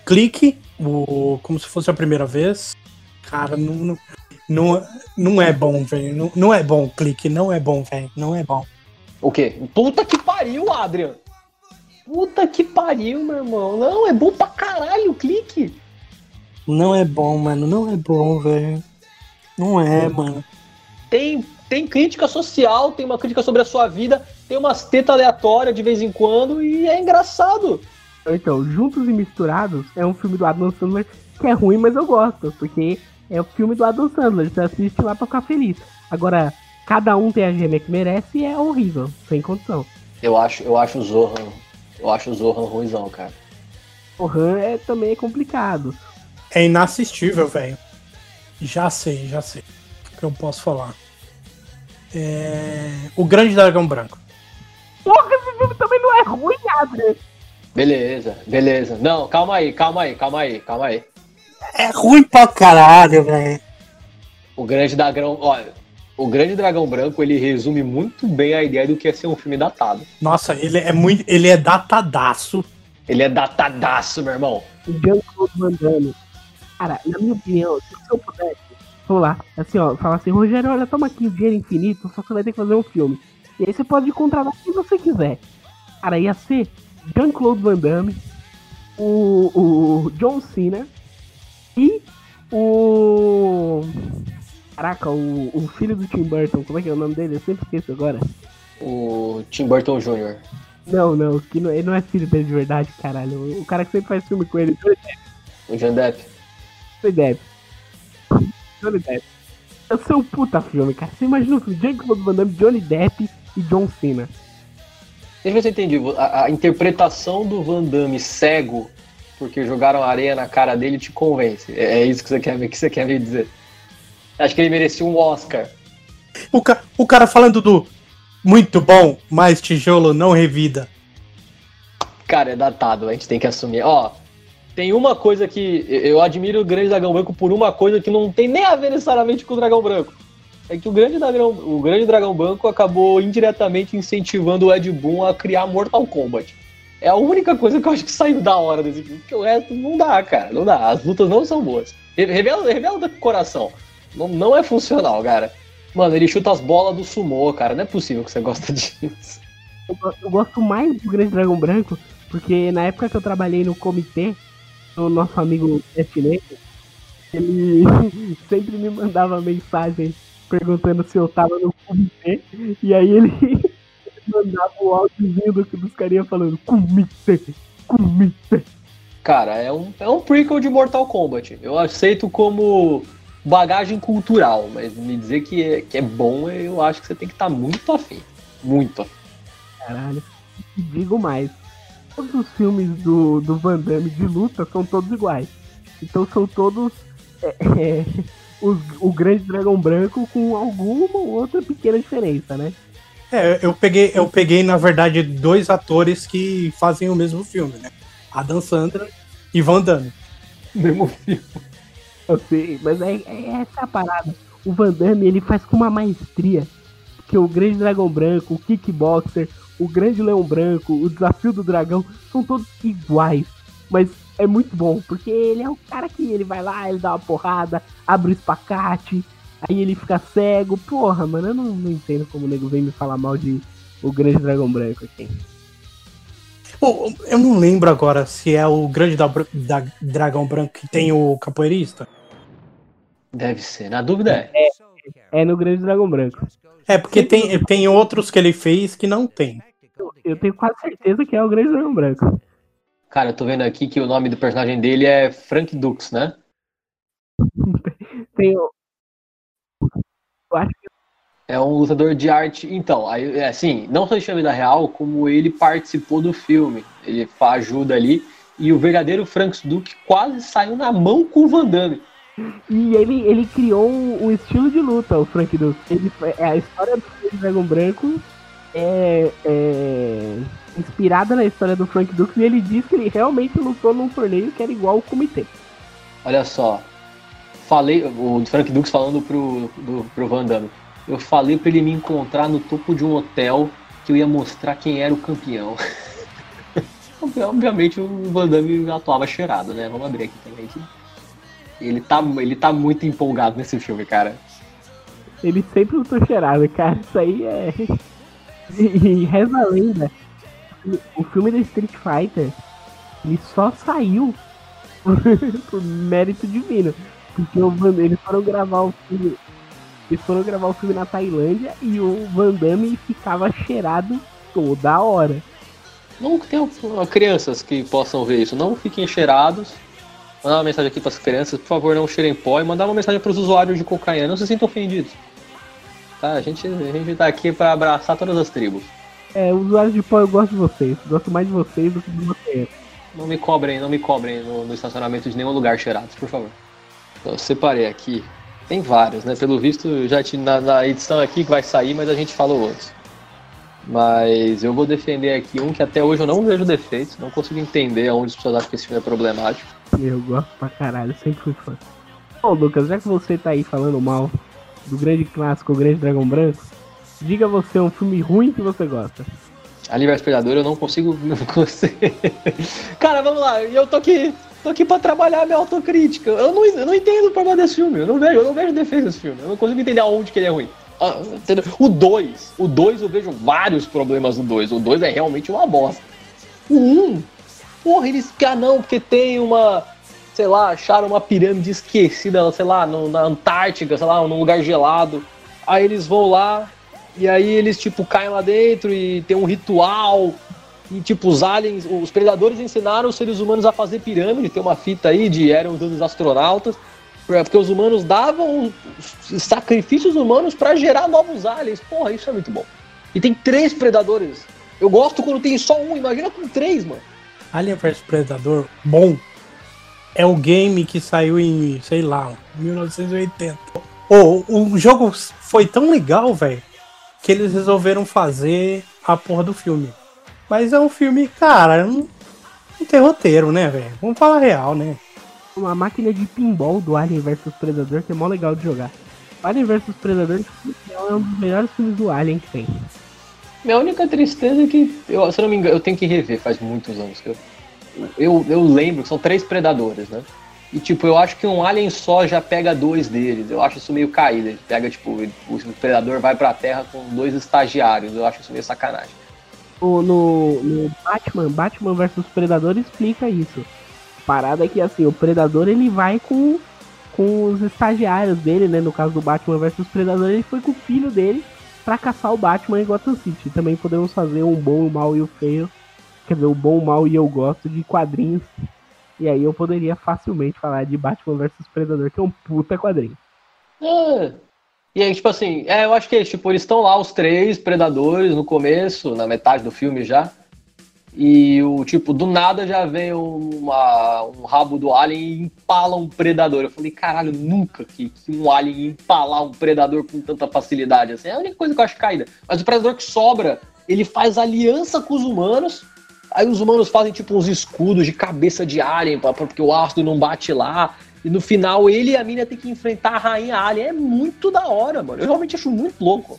B: Clique, o, como se fosse a primeira vez. Cara, não, não, não, não é bom, velho. Não, não é bom, Clique, não é bom, velho. Não é bom.
C: O quê? Puta que pariu, Adrian! Puta que pariu, meu irmão. Não, é bom pra caralho o clique.
B: Não é bom, mano. Não é bom, velho. Não é, mano.
C: Tem, tem crítica social, tem uma crítica sobre a sua vida, tem umas tetas aleatórias de vez em quando e é engraçado.
A: Então, Juntos e Misturados é um filme do Adam Sandler que é ruim, mas eu gosto, porque é o filme do Adam Sandler, você assiste lá pra ficar feliz. Agora, cada um tem a gêmea que merece e é horrível, sem condição.
C: Eu acho, eu acho o Zohan Eu acho o Zohan ruimzão, cara.
A: O Han é também é complicado.
B: É inassistível, velho. Já sei, já sei. O que eu posso falar? É... O Grande Dragão Branco.
A: Porra, esse filme também não é ruim, Adrian.
C: Beleza, beleza. Não, calma aí, calma aí, calma aí, calma aí.
B: É ruim pra caralho, velho.
C: O Grande Dragão, olha, o Grande Dragão Branco, ele resume muito bem a ideia do que é ser um filme datado.
B: Nossa, ele é muito. Ele é datadaço.
C: Ele é datadaço, meu irmão.
A: O Jean-Claude Van Damme. Cara, na minha opinião, se eu pudesse, vamos lá, assim, ó, falar assim, Rogério, olha, toma aqui o dinheiro infinito, só que você vai ter que fazer um filme. E aí você pode contratar quem você quiser. Cara, ia ser Jean-Claude Van Damme, o, o John Cena e o. Caraca, o, o filho do Tim Burton, como é que é o nome dele? Eu sempre esqueço agora.
C: O Tim Burton Jr.
A: Não, não, que não, ele não é filho dele de verdade, caralho. O, cara que sempre faz filme com ele,
C: O John Depp.
A: Johnny Depp. Johnny Depp. Eu sou um puta filme, cara. Você imagina o filme Jean-Claude Van Damme, Johnny Depp e John Cena.
C: Deixa eu ver se eu entendi. A, a interpretação do Van Damme cego, porque jogaram areia na cara dele, te convence. É, é isso que você quer ver, que você quer me dizer. Acho que ele merecia um Oscar.
B: O, ca... o cara falando do muito bom, mas tijolo não revida.
C: Cara, é datado, a gente tem que assumir. Ó, tem uma coisa que eu admiro o Grande Dragão Branco por uma coisa que não tem nem a ver necessariamente com o Dragão Branco. É que o Grande Dragão, o Grande Dragão Branco acabou indiretamente incentivando o Ed Boon a criar Mortal Kombat. É a única coisa que eu acho que saiu da hora desse filme, porque o resto não dá, cara, não dá. As lutas não são boas. Revela, revela do coração. Não, não é funcional, cara. Mano, ele chuta as bolas do sumô, cara. Não é possível que você gosta disso.
A: Eu, gosto mais do Grande Dragão Branco, porque na época que eu trabalhei no comitê, o nosso amigo Etineco, ele sempre me mandava mensagem perguntando se eu tava no comitê, e aí ele mandava o áudiozinho do, dos carinha falando comitê, comitê.
C: Cara, é um, é um prequel de Mortal Kombat. Eu aceito como bagagem cultural, mas me dizer que é, que é bom, eu acho que você tem que estar tá muito afim. Muito afim.
A: Caralho. Digo mais. Todos os filmes do, do Van Damme de luta são todos iguais. Então são todos é, é, os, o grande dragão branco com alguma ou outra pequena diferença, né?
B: É, eu peguei, eu peguei, na verdade, dois atores que fazem o mesmo filme, né? Adam Sandler e Van Damme.
C: Mesmo filme.
A: Eu sei, mas é, é essa a parada. O Van Damme, ele faz com uma maestria que o Grande Dragão Branco, o Kickboxer, o Grande Leão Branco, o Desafio do Dragão, são todos iguais. Mas é muito bom, porque ele é o cara que ele vai lá, ele dá uma porrada, abre o espacate, aí ele fica cego. Porra, mano, eu não, não entendo como o nego vem me falar mal de o Grande Dragão Branco aqui.
B: Pô, eu não lembro agora se é o Grande da, da Dragão Branco que tem o capoeirista.
C: Deve ser, na dúvida é.
A: É, é no Grande Dragão Branco.
B: É, porque tem, tem outros que ele fez que não tem.
A: Eu, eu tenho quase certeza que é o Grande Dragão Branco.
C: Cara, eu tô vendo aqui que o nome do personagem dele é Frank Dux, né?
A: tem o. Eu acho que.
C: É um lutador de arte. Então, aí, assim, não só de vida real, como ele participou do filme. Ele ajuda ali. E o verdadeiro Frank Duke quase saiu na mão com o Van Damme.
A: E ele, ele criou um, um estilo de luta, o Frank Duke. Ele, é, a história do Dragão Branco é, é, inspirada na história do Frank Dux e ele diz que ele realmente lutou num torneio que era igual ao comitê.
C: Olha só, falei, o Frank Dux falando pro, do, pro Van Damme, eu falei para ele me encontrar no topo de um hotel que eu ia mostrar quem era o campeão. Obviamente o Van Damme atuava cheirado, né? Vamos abrir aqui também. Ele tá, ele tá muito empolgado nesse filme, cara.
A: Ele sempre lutou cheirado, cara. Isso aí é. E, reza a lenda. O filme da Street Fighter ele só saiu por, por mérito divino. Porque o Van, eles foram gravar o filme. Eles foram gravar o filme na Tailândia e o Van Damme ficava cheirado toda hora.
C: Não tem crianças que possam ver isso. Não fiquem cheirados mandar uma mensagem aqui para as crianças, por favor, não cheirem pó, e mandar uma mensagem para os usuários de cocaína, não se sintam ofendidos. Tá? A gente, a gente tá aqui para abraçar todas as tribos.
A: É, usuários de pó, eu gosto de vocês. Gosto mais de vocês do que de você.
C: Não me cobrem, não me cobrem no, no estacionamento de nenhum lugar cheirados, por favor. Eu separei aqui. Tem vários, né? Pelo visto, já te, na, na edição aqui que vai sair, mas a gente falou outros. Mas eu vou defender aqui um que até hoje eu não vejo defeitos, não consigo entender aonde as pessoas acham que esse filme é problemático.
A: Eu gosto pra caralho, sempre fui fã. Bom, Lucas, já que você tá aí falando mal do grande clássico, o Grande Dragão Branco, diga você um filme ruim que você gosta.
C: Ali vs Predador eu não consigo. Não consigo. Cara, vamos lá, eu tô aqui. Tô aqui pra trabalhar minha autocrítica. Eu não, eu não entendo o problema desse filme. Eu não vejo, eu não vejo defesa desse filme. Eu não consigo entender aonde que ele é ruim. Ah? O 2. O 2 eu vejo vários problemas no 2. O 2 é realmente uma bosta. O 1. Um, porra, eles. Ah, não, porque tem uma. Sei lá, acharam uma pirâmide esquecida, sei lá, no, na Antártica, sei lá, num lugar gelado. Aí eles vão lá, e aí eles, tipo, caem lá dentro e tem um ritual. E, tipo, os aliens, os predadores ensinaram os seres humanos a fazer pirâmide. Tem uma fita aí de eram os astronautas. Porque os humanos davam sacrifícios humanos para gerar novos aliens. Porra, isso é muito bom. E tem três predadores. Eu gosto quando tem só um, imagina com três, mano.
B: Alien vs Predador, bom. É o game que saiu em, sei lá, 1980. Oh, o jogo foi tão legal, velho, que eles resolveram fazer a porra do filme. Mas é um filme, cara, não, não tem roteiro, né, velho? Vamos falar real, né?
A: Uma máquina de pinball do Alien vs Predador que é mó legal de jogar. Alien vs Predador é um dos melhores filmes do Alien que tem.
C: Minha única tristeza é que, eu, se eu não me engano, eu tenho que rever, faz muitos anos que eu, eu, eu lembro que são três predadores, né? E tipo, eu acho que um alien só já pega dois deles. Eu acho isso meio caído. Ele pega, tipo, o predador vai pra terra com dois estagiários. Eu acho isso meio sacanagem.
A: O, no, no Batman, Batman vs Predador explica isso. Parada é que assim, o Predador ele vai com, com os estagiários dele, né? No caso do Batman vs Predador, ele foi com o filho dele para caçar o Batman em Gotham City. Também podemos fazer um bom, o mal e o feio. Quer dizer, o bom, o mal e eu gosto de quadrinhos. E aí eu poderia facilmente falar de Batman vs Predador, que é um puta quadrinho.
C: É. E aí, tipo assim, é, eu acho que tipo, eles estão lá, os três predadores, no começo, na metade do filme já. E o tipo, do nada já vem uma, um rabo do alien e empala um predador. Eu falei, caralho, nunca que, que um alien ia empalar um predador com tanta facilidade. Assim, é a única coisa que eu acho caída. Mas o predador que sobra, ele faz aliança com os humanos. Aí os humanos fazem tipo uns escudos de cabeça de alien, pra, porque o ácido não bate lá. E no final ele e a mina tem que enfrentar a rainha alien. É muito da hora, mano. Eu realmente acho muito louco.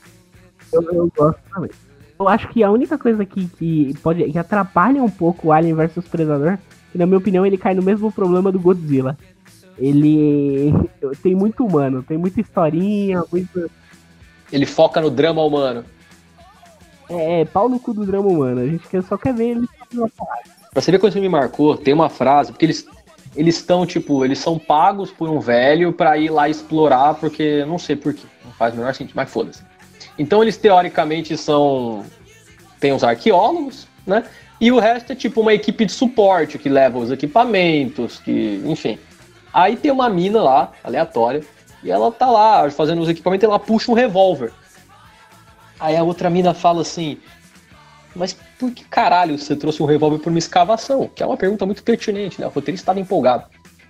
A: Eu, eu gosto também. Eu acho que a única coisa que, que pode que atrapalha um pouco o Alien vs Predador, que na minha opinião ele cai no mesmo problema do Godzilla. Ele tem muito humano, tem muita historinha, muito...
C: Ele foca no drama humano.
A: É, é, pau no cu do drama humano. A gente só quer ver ele.
C: Pra você ver quando me marcou, tem uma frase, porque eles eles estão, tipo, eles são pagos por um velho para ir lá explorar, porque não sei porquê, não faz o menor sentido, mas foda-se. Então eles teoricamente são. Tem os arqueólogos, né? E o resto é tipo uma equipe de suporte que leva os equipamentos, que. enfim. Aí tem uma mina lá, aleatória, e ela tá lá fazendo os equipamentos e ela puxa um revólver. Aí a outra mina fala assim: Mas por que caralho você trouxe um revólver por uma escavação? Que é uma pergunta muito pertinente, né? O roteirista estava empolgado.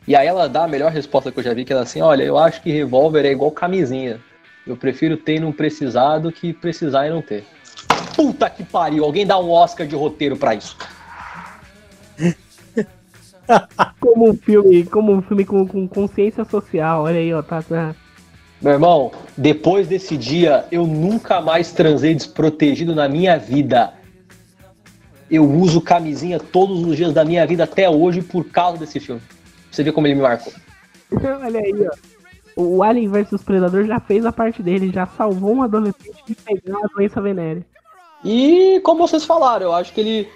C: E aí ela dá a melhor resposta que eu já vi, que ela é assim: Olha, eu acho que revólver é igual camisinha. Eu prefiro ter e não precisar do que precisar e não ter. Puta que pariu! Alguém dá um Oscar de roteiro para isso.
A: como um filme, como um filme com, com consciência social, olha aí, ó, tá, tá.
C: Meu irmão, depois desse dia, eu nunca mais transei desprotegido na minha vida. Eu uso camisinha todos os dias da minha vida até hoje por causa desse filme. Você vê como ele me marcou.
A: olha aí, ó o Alien vs Predador já fez a parte dele, já salvou um adolescente de pegar a doença venérea.
C: E como vocês falaram, eu acho que ele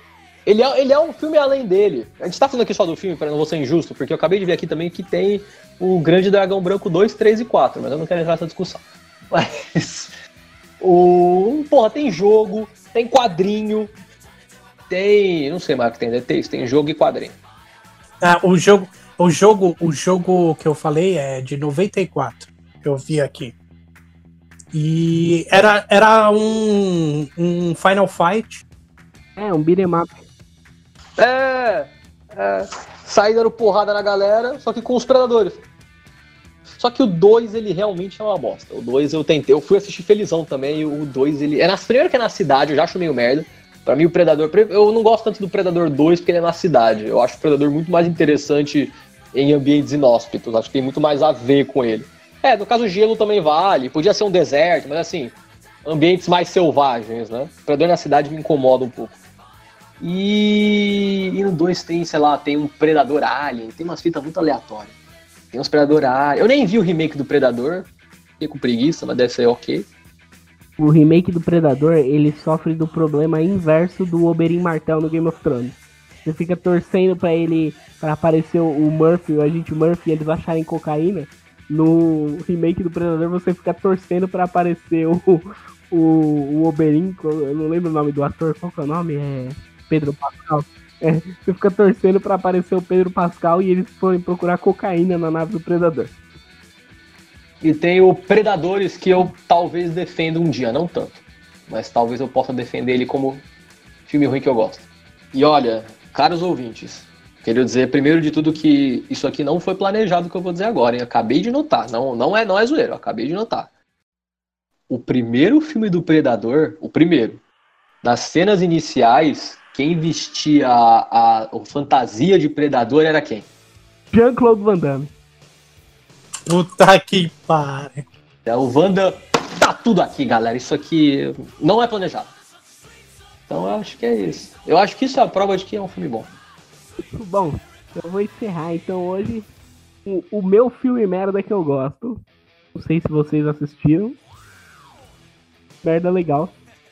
C: ele é, ele é um filme além dele. A gente tá falando aqui só do filme, para não vou ser injusto, porque eu acabei de ver aqui também que tem o Grande Dragão Branco 2, 3 e 4, mas eu não quero entrar nessa discussão. Mas. O. Porra, tem jogo, tem quadrinho, tem. Não sei mais o que tem, tem, tem jogo e quadrinho.
B: Ah, o jogo. O jogo, o jogo que eu falei é de 94. Eu vi aqui. E era, era um, um Final Fight.
A: É, um beat'em up.
C: É, é. Sair dando porrada na galera, só que com os predadores. Só que o 2, ele realmente é uma bosta. O 2 eu tentei, eu fui assistir felizão também, e o 2 ele. É na, primeiro que é na cidade, eu já acho meio merda. Pra mim, o Predador. Eu não gosto tanto do Predador 2 porque ele é na cidade. Eu acho o Predador muito mais interessante em ambientes inóspitos. Acho que tem muito mais a ver com ele. É, no caso, o gelo também vale. Podia ser um deserto, mas assim, ambientes mais selvagens, né? O Predador na cidade me incomoda um pouco. E, e no 2 tem, sei lá, tem um Predador Alien, tem umas fitas muito aleatórias. Tem uns Predador Alien. Eu nem vi o remake do Predador, fiquei com preguiça, mas deve ser ok
A: o remake do Predador, ele sofre do problema inverso do Oberyn Martell no Game of Thrones. Você fica torcendo para ele, para aparecer o Murphy, o agente Murphy, e eles acharem cocaína. No remake do Predador, você fica torcendo para aparecer o, o, o Oberyn, eu não lembro o nome do ator, qual que é o nome? É Pedro Pascal. É, você fica torcendo para aparecer o Pedro Pascal e eles forem procurar cocaína na nave do Predador.
C: E tenho Predadores que eu talvez defenda um dia, não tanto. Mas talvez eu possa defender ele como filme ruim que eu gosto. E olha, caros ouvintes, queria dizer primeiro de tudo que isso aqui não foi planejado que eu vou dizer agora, hein? Acabei de notar, não, não é não é zoeiro, acabei de notar. O primeiro filme do Predador, o primeiro, nas cenas iniciais, quem vestia a, a, a fantasia de Predador era quem?
A: Jean-Claude Van Damme.
B: Puta que pariu.
C: É, o Wanda tá tudo aqui, galera. Isso aqui não é planejado. Então eu acho que é isso. Eu acho que isso é a prova de que é um filme bom.
A: Bom, eu vou encerrar então hoje o, o meu filme merda que eu gosto. Não sei se vocês assistiram. Merda legal.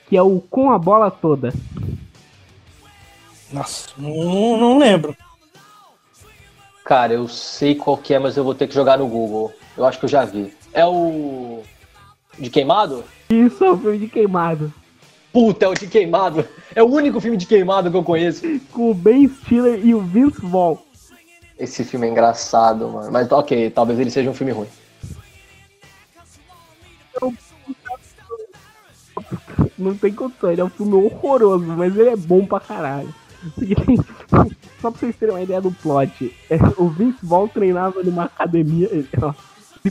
A: Que é o Com a Bola Toda.
B: Nossa, não, não lembro.
C: Cara, eu sei qual que é, mas eu vou ter que jogar no Google. Eu acho que eu já vi. É o. De queimado?
A: Isso, é o filme de queimado.
C: Puta, é o de queimado. É o único filme de queimado que eu conheço.
A: Com o Ben Stiller e o Vince Vaughn.
C: Esse filme é engraçado, mano. Mas ok, talvez ele seja um filme ruim.
A: Não tem condição, ele é um filme horroroso, mas ele é bom pra caralho. Só pra vocês terem uma ideia do plot, é, o Vince Vaughn treinava numa academia. Ele,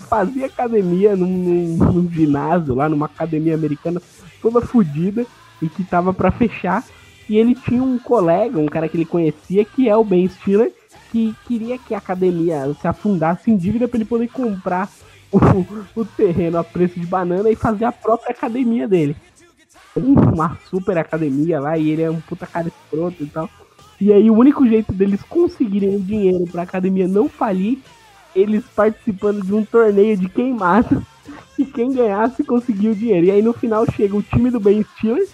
A: fazia academia num, num, num, ginásio lá, numa academia americana, toda fodida e que tava para fechar. E ele tinha um colega, um cara que ele conhecia, que é o Ben Stiller, que queria que a academia se afundasse em dívida para ele poder comprar o, o terreno a preço de banana e fazer a própria academia dele. Uma super academia lá, e ele é um puta cara escroto e tal. E aí o único jeito deles conseguirem o dinheiro pra academia não falir, eles participando de um torneio de queimado. E quem ganhasse conseguia o dinheiro. E aí no final chega o time do Ben Stiller,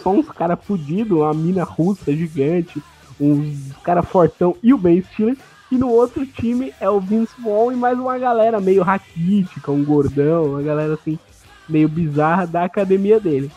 A: só uns caras fudidos, uma mina russa gigante, uns cara fortão e o Ben Stiller. E no outro time é o Vince Vaughn e mais uma galera meio raquítica, um gordão, uma galera assim, meio bizarra da academia dele.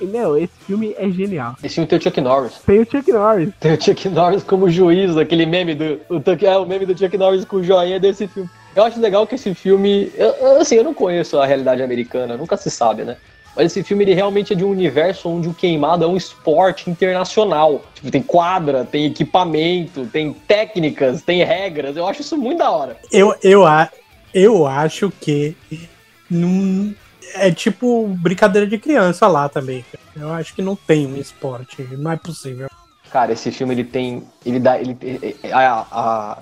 A: E, meu, esse filme é genial.
C: Esse filme tem o Chuck Norris.
A: Tem o Chuck Norris.
C: Tem o Chuck Norris como juiz, aquele meme do. O, é o meme do Chuck Norris com o joinha desse filme. Eu acho legal que esse filme. Eu, assim, eu não conheço a realidade americana, nunca se sabe, né? Mas esse filme ele realmente é de um universo onde o queimado é um esporte internacional. Tipo, tem quadra, tem equipamento, tem técnicas, tem regras. Eu acho isso muito da hora.
B: Eu, eu, eu acho que num, é tipo brincadeira de criança lá também. Eu acho que não tem um esporte, não é possível.
C: Cara, esse filme ele tem. Ele dá. Ele, a, a,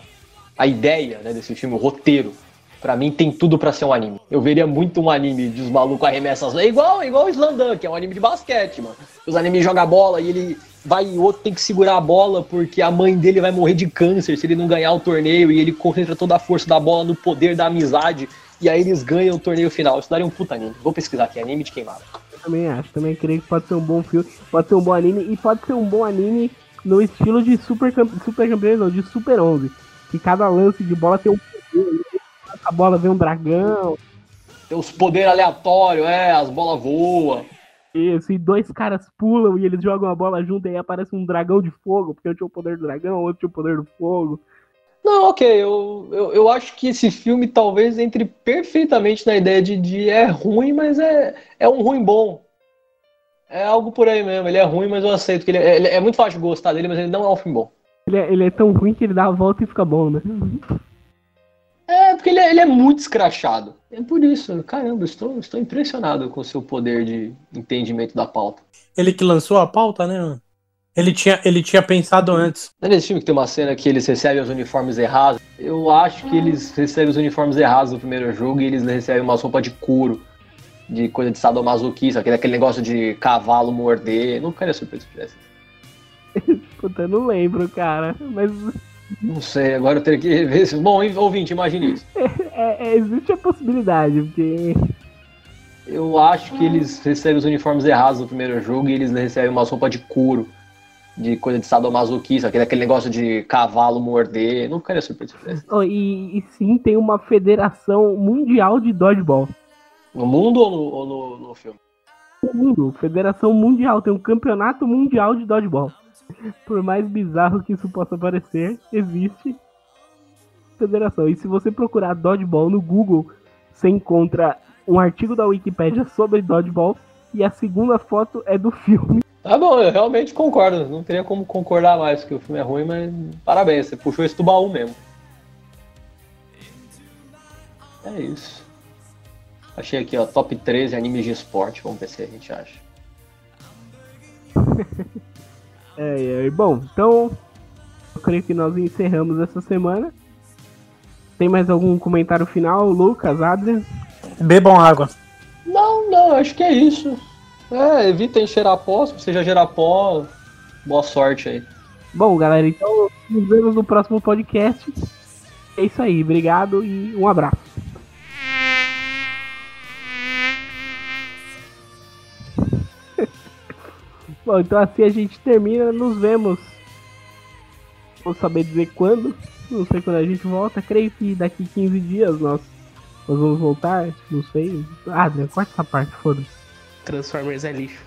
C: a ideia né, desse filme, o roteiro, pra mim tem tudo para ser um anime. Eu veria muito um anime de os malucos arremessam É igual, igual o Slandan, que é um anime de basquete, mano. Os animes jogam bola e ele vai e o outro tem que segurar a bola porque a mãe dele vai morrer de câncer se ele não ganhar o torneio e ele concentra toda a força da bola no poder da amizade e aí eles ganham o torneio final. Isso daria um puta anime. Vou pesquisar aqui, anime de queimado.
A: Eu também acho, também creio que pode ser um bom filme, pode ser um bom anime e pode ser um bom anime no estilo de Super, super Campeões, não, de Super 11. Que cada lance de bola tem um poder, a bola vem um dragão.
C: Tem os poderes aleatórios, é, as bolas voam.
A: Isso, e dois caras pulam e eles jogam a bola junto e aí aparece um dragão de fogo, porque eu tinha o poder do dragão, outro tinha o poder do fogo.
C: Não, ok, eu, eu, eu acho que esse filme talvez entre perfeitamente na ideia de, de é ruim, mas é, é um ruim bom. É algo por aí mesmo, ele é ruim, mas eu aceito que ele é, ele é muito fácil de gostar dele, mas ele não é um filme bom.
A: Ele é, ele é tão ruim que ele dá a volta e fica bom, né?
C: É, porque ele é, ele é muito escrachado. É por isso, caramba, estou, estou impressionado com o seu poder de entendimento da pauta.
B: Ele que lançou a pauta, né? Ele tinha, ele tinha pensado antes.
C: Não é nesse filme que tem uma cena que eles recebem os uniformes errados? Eu acho que eles recebem os uniformes errados no primeiro jogo e eles recebem umas roupas de couro, de coisa de sadomasoquista, aquele, aquele negócio de cavalo morder. Não ficaria surpreso se tivesse.
A: Puta, eu não lembro, cara. Mas
C: Não sei, agora eu teria que ver isso. Bom, ouvinte, imagine isso.
A: é- é- existe a possibilidade, porque.
C: Eu acho que eles recebem os uniformes errados no primeiro jogo e eles recebem umas roupas de couro, de coisa de sadomasoquista, aquele, aquele negócio de cavalo morder. Não ficaria surpreso.
A: Oh, e, e sim, tem uma federação mundial de dodgeball.
C: No mundo ou no, ou no, no filme?
A: No mundo, federação mundial, tem um campeonato mundial de dodgeball. Por mais bizarro que isso possa parecer, existe federação. E se você procurar dodgeball no Google, você encontra um artigo da Wikipédia sobre dodgeball e a segunda foto é do filme.
C: Tá bom, eu realmente concordo. Não teria como concordar mais que o filme é ruim, mas parabéns, você puxou esse do baú mesmo. É isso. Achei aqui, ó, top 13 animes de esporte. Vamos ver se a gente acha.
A: É, é, bom, então eu creio que nós encerramos essa semana. Tem mais algum comentário final, Lucas, Adrian?
B: Bebam água.
C: Não, não, acho que é isso. É, evitem cheirar pó. Se você já gerar pó, boa sorte aí.
A: Bom, galera, então nos vemos no próximo podcast. É isso aí, obrigado e um abraço. Bom, então assim a gente termina, nos vemos. Vou saber dizer quando, não sei quando a gente volta, creio que daqui 15 dias nós, nós vamos voltar, não sei. Ah, Adrian, corta essa parte, foda-se.
E: Transformers é lixo.